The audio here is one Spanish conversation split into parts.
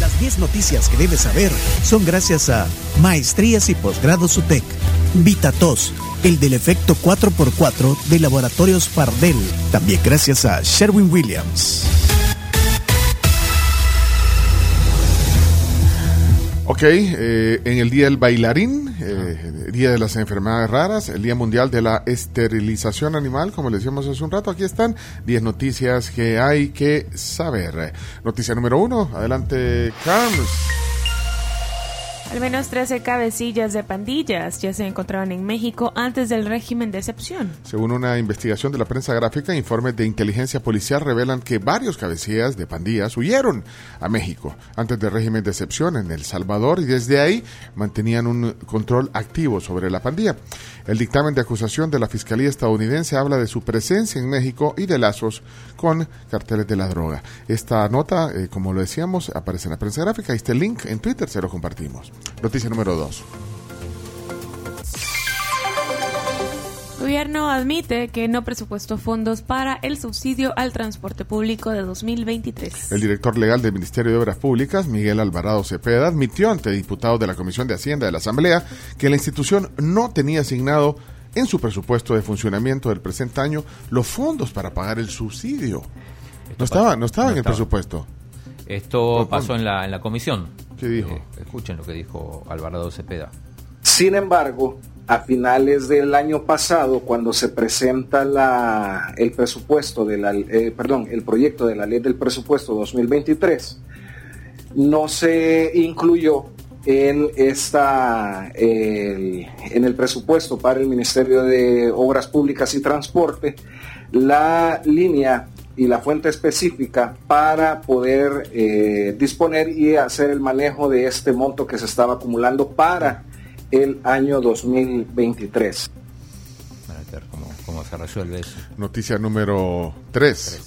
Las 10 noticias que debes saber son gracias a Maestrías y Posgrados UTEC, VitaTos, el del efecto 4x4 de Laboratorios Pardel, también gracias a Sherwin Williams. Ok, eh, en el Día del Bailarín, eh, Día de las Enfermedades Raras, el Día Mundial de la Esterilización Animal, como le decíamos hace un rato, aquí están 10 noticias que hay que saber. Noticia número uno, adelante, Carlos. Al menos 13 cabecillas de pandillas ya se encontraban en México antes del régimen de excepción. Según una investigación de la prensa gráfica, informes de inteligencia policial revelan que varios cabecillas de pandillas huyeron a México antes del régimen de excepción en El Salvador y desde ahí mantenían un control activo sobre la pandilla. El dictamen de acusación de la Fiscalía estadounidense habla de su presencia en México y de lazos con carteles de la droga. Esta nota, eh, como lo decíamos, aparece en la prensa gráfica. El link en Twitter, se lo compartimos. Noticia número 2. Gobierno admite que no presupuestó fondos para el subsidio al transporte público de 2023. El director legal del Ministerio de Obras Públicas, Miguel Alvarado Cepeda, admitió ante diputados de la Comisión de Hacienda de la Asamblea que la institución no tenía asignado en su presupuesto de funcionamiento del presente año los fondos para pagar el subsidio. No estaba, no estaba en el presupuesto. Esto pasó en la, en la comisión. ¿Qué dijo? Eh, escuchen lo que dijo Alvarado Cepeda. Sin embargo, a finales del año pasado, cuando se presenta la, el presupuesto de la, eh, perdón, el proyecto de la ley del presupuesto 2023, no se incluyó en esta el- en el presupuesto para el Ministerio de Obras Públicas y Transporte la línea y la fuente específica para poder eh, disponer y hacer el manejo de este monto que se estaba acumulando para el año 2023. Van a ver cómo, cómo se resuelve eso. Noticia número 3.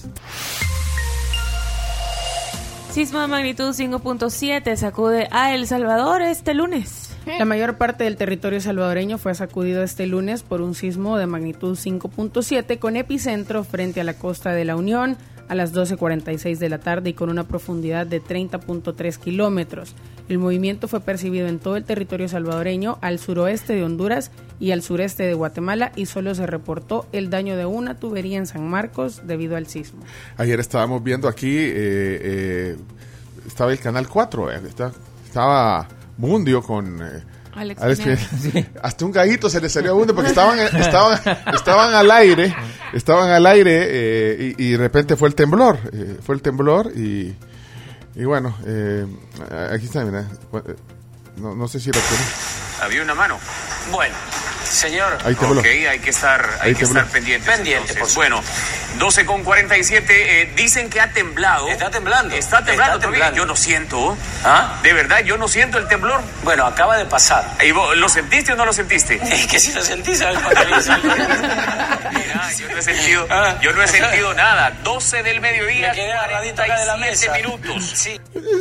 Sismo de magnitud 5.7 sacude a El Salvador este lunes. La mayor parte del territorio salvadoreño fue sacudido este lunes por un sismo de magnitud 5.7 con epicentro frente a la costa de la Unión a las 12.46 de la tarde y con una profundidad de 30.3 kilómetros. El movimiento fue percibido en todo el territorio salvadoreño, al suroeste de Honduras y al sureste de Guatemala y solo se reportó el daño de una tubería en San Marcos debido al sismo. Ayer estábamos viendo aquí, eh, eh, estaba el canal 4, eh, estaba Mundio con... eh, Alex Alex Pineda. Pineda. Hasta un gallito se le salió a Mundio porque estaban, estaban, estaban al aire, estaban al aire eh, y, y de repente fue el temblor, eh, fue el temblor y, y bueno, eh, aquí está, mira, eh, no, no sé si lo tiene. Había una mano. Bueno, señor. Ahí. Ok, hay que estar, hay Ahí que estar pendientes. Pendiente, Bueno, 12 con 47. eh, dicen que ha temblado. Está temblando. Está temblando. Está temblando. Yo no siento. ¿Ah? De verdad, yo no siento el temblor. Bueno, acaba de pasar. ¿Y vos, ¿Lo sentiste o no lo sentiste? Es que si lo sentís, ¿sabes? Mira, yo no he sentido, Ah. yo no he sentido nada. 12 del mediodía, Me quedé agarradito acá de la 47 mesa. minutos. Sí.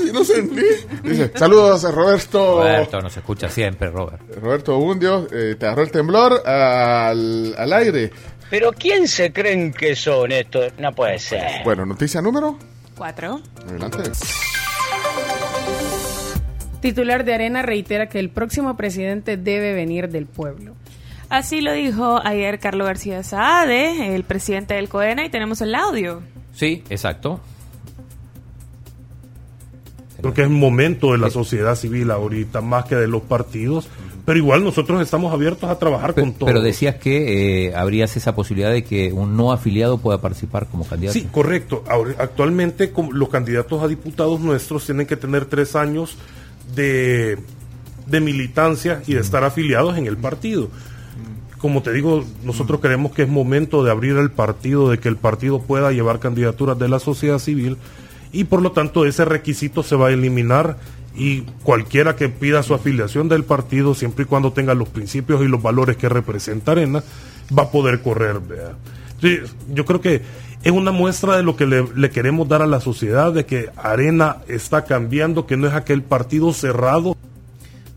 Y no sentí. Dice, saludos a Roberto. Roberto nos escucha siempre, Robert. Roberto Bundio, eh, te agarró el temblor al, al aire. Pero ¿quién se creen que son estos? No puede ser. Bueno, noticia número. 4. Adelante. Titular de Arena reitera que el próximo presidente debe venir del pueblo. Así lo dijo ayer Carlos García Saade, el presidente del COENA, y tenemos el audio. Sí, exacto. Creo que es momento de la sociedad civil ahorita, más que de los partidos, pero igual nosotros estamos abiertos a trabajar con todo. Pero decías que eh, habrías esa posibilidad de que un no afiliado pueda participar como candidato. Sí, correcto. Ahora, actualmente los candidatos a diputados nuestros tienen que tener tres años de, de militancia y de estar afiliados en el partido. Como te digo, nosotros creemos que es momento de abrir el partido, de que el partido pueda llevar candidaturas de la sociedad civil y por lo tanto ese requisito se va a eliminar y cualquiera que pida su afiliación del partido, siempre y cuando tenga los principios y los valores que representa Arena, va a poder correr. Sí, yo creo que es una muestra de lo que le, le queremos dar a la sociedad, de que Arena está cambiando, que no es aquel partido cerrado.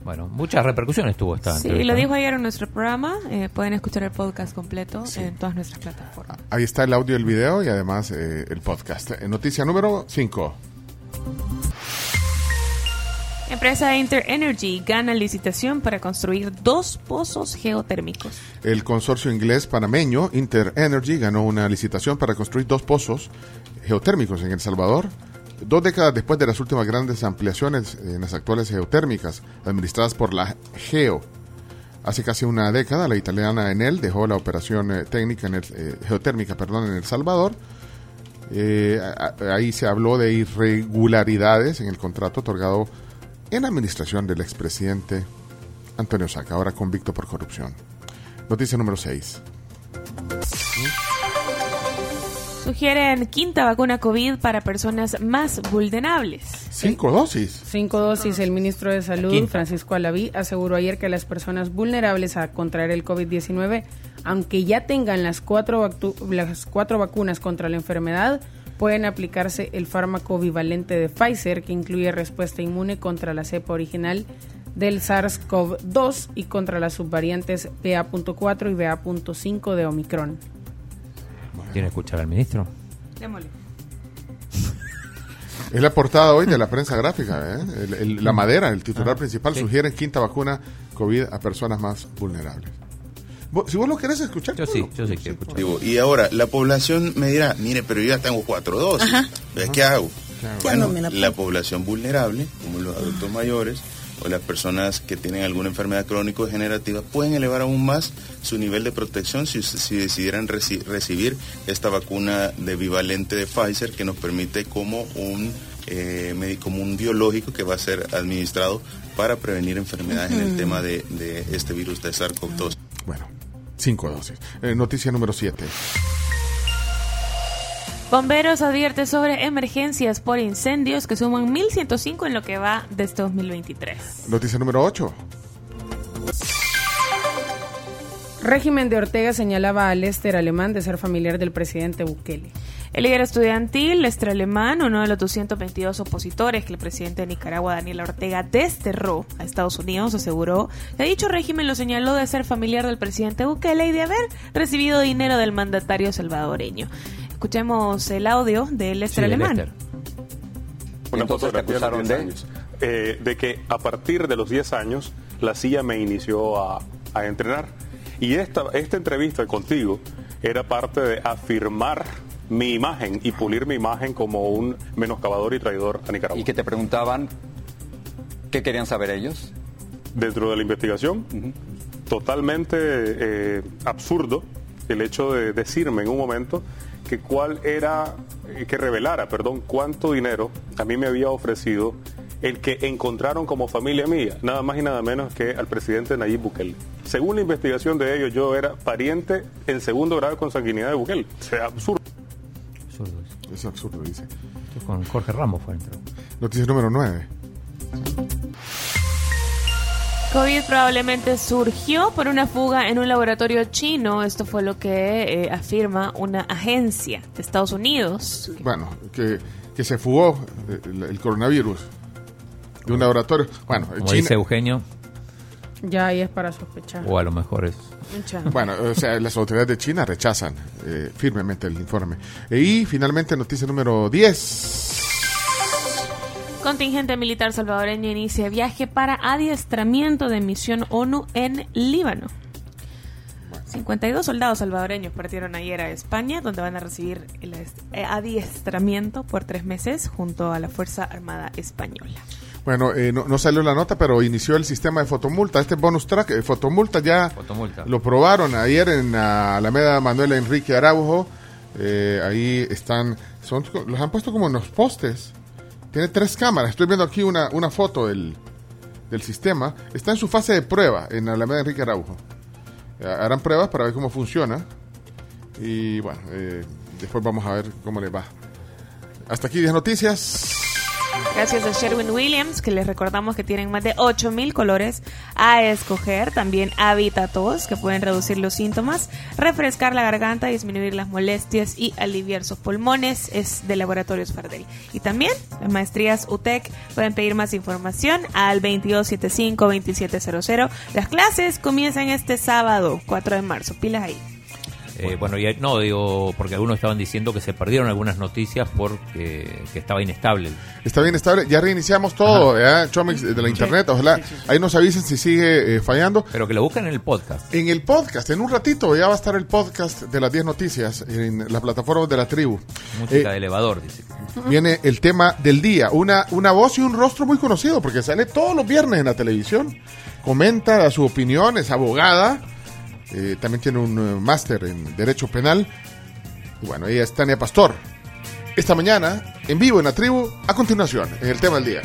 Bueno, muchas repercusiones tuvo esta Sí, entrevista, lo dijo ayer en nuestro programa. eh, pueden escuchar el podcast completo en todas nuestras plataformas. Ahí está el audio y el video y además eh, el podcast. Eh, noticia número 5. Empresa Inter Energy gana licitación para construir dos pozos geotérmicos. El consorcio inglés panameño Inter Energy ganó una licitación para construir dos pozos geotérmicos en El Salvador, dos décadas después de las últimas grandes ampliaciones en las actuales geotérmicas administradas por la Geo. Hace casi una década, la italiana Enel dejó la operación eh, técnica en el, eh, geotérmica perdón, en El Salvador. Eh, ahí se habló de irregularidades en el contrato otorgado en la administración del expresidente Antonio Saca, ahora convicto por corrupción. Noticia número 6. Sugieren quinta vacuna COVID para personas más vulnerables. Cinco dosis. Cinco dosis. El ministro de Salud, Quinta. Francisco Alaví, aseguró ayer que las personas vulnerables a contraer el COVID-19, aunque ya tengan las cuatro, las cuatro vacunas contra la enfermedad, pueden aplicarse el fármaco bivalente de Pfizer, que incluye respuesta inmune contra la cepa original del SARS-CoV-2 y contra las subvariantes BA.4 y BA.5 de Omicron. ¿Tiene que escuchar al ministro? Démosle. Es la portada hoy de la prensa gráfica. ¿eh? El- el- la madera, el titular principal, sugiere quinta vacuna COVID a personas más vulnerables. Si vos lo querés escuchar, Yo sí, yo sí quiero escuchar. Digo, y ahora, la población me dirá, mire, pero yo ya tengo cuatro dosis. ¿Ves ¿Qué hago? Bueno, no me la la población vulnerable, como los adultos mayores o las personas que tienen alguna enfermedad crónico-degenerativa, pueden elevar aún más su nivel de protección si, si decidieran reci- recibir esta vacuna de bivalente de Pfizer que nos permite como un, eh, como un biológico que va a ser administrado para prevenir enfermedades en el tema de, de este virus de SARS-CoV-2. Bueno, cinco dosis. Eh, noticia número 7. Bomberos advierte sobre emergencias por incendios que suman 1.105 en lo que va de este 2023. Noticia número 8. Régimen de Ortega señalaba a Lester Alemán de ser familiar del presidente Bukele. El líder estudiantil, Lester Alemán, uno de los 222 opositores que el presidente de Nicaragua, Daniel Ortega, desterró a Estados Unidos, aseguró que dicho régimen lo señaló de ser familiar del presidente Bukele y de haber recibido dinero del mandatario salvadoreño. Escuchemos el audio de Lester Sí, Alemán. Lester. Una Entonces te fotografía de los acusaron 10 de- años. Eh, de que a partir de los 10 años la CIA me inició a, a entrenar. Y esta, esta entrevista contigo era parte de afirmar mi imagen y pulir mi imagen como un menoscabador y traidor a Nicaragua. Y que te preguntaban qué querían saber ellos. Dentro de la investigación, totalmente eh, absurdo el hecho de decirme en un momento que cuál era, eh, que revelara, perdón, cuánto dinero a mí me había ofrecido el que encontraron como familia mía, nada más y nada menos que al presidente Nayib Bukele. Según la investigación de ellos, yo era pariente en segundo grado de consanguinidad de Bukele. O sea, absurdo. Es absurdo, dice. Esto Con Jorge Ramos fue entró. Noticia número 9. COVID probablemente surgió por una fuga en un laboratorio chino. Esto fue lo que eh, afirma una agencia de Estados Unidos. Bueno, que, que se fugó eh, el, el coronavirus de un laboratorio. Bueno, Como China- dice Eugenio, Ya ahí es para sospechar. o a lo mejor es. Bueno, o sea, las autoridades de China rechazan eh, firmemente el informe. Y finalmente, noticia número 10. Contingente militar salvadoreño inicia viaje para adiestramiento de misión ONU en Líbano. 52 soldados salvadoreños partieron ayer a España, donde van a recibir el est- eh, adiestramiento por tres meses junto a la Fuerza Armada Española. Bueno, eh, no, no salió la nota, pero inició el sistema de fotomulta. Este bonus track, eh, fotomulta, ya Fotomulta. lo probaron ayer en la Alameda Manuel Enrique Araujo. Eh, ahí están, son, los han puesto como en los postes. Tiene tres cámaras. Estoy viendo aquí una, una foto del, del sistema. Está en su fase de prueba en la Alameda Enrique Araujo. Harán pruebas para ver cómo funciona. Y bueno, eh, después vamos a ver cómo les va. Hasta aquí 10 noticias. Gracias a Sherwin Williams, que les recordamos que tienen más de 8000 colores a escoger. También Habitatos, que pueden reducir los síntomas, refrescar la garganta, disminuir las molestias y aliviar sus pulmones. Es de Laboratorios Fardel. Y también las maestrías UTEC pueden pedir más información al 2275-2700. Las clases comienzan este sábado, 4 de marzo. Pilas ahí. Eh, bueno, y, no, digo, porque algunos estaban diciendo que se perdieron algunas noticias porque que estaba inestable. Está bien estable. Ya reiniciamos todo, ¿ya? Chomix, de la internet. Ojalá ahí nos avisen si sigue eh, fallando. Pero que lo busquen en el podcast. En el podcast, en un ratito ya va a estar el podcast de las 10 noticias en la plataforma de la tribu. Música Eh, de elevador, dice. Viene el tema del día. Una, una voz y un rostro muy conocido porque sale todos los viernes en la televisión. Comenta da su opinión, es abogada. Eh, también tiene un eh, máster en Derecho Penal. Y bueno, ella es Tania Pastor. Esta mañana, en vivo en la tribu, a continuación, en el tema del día.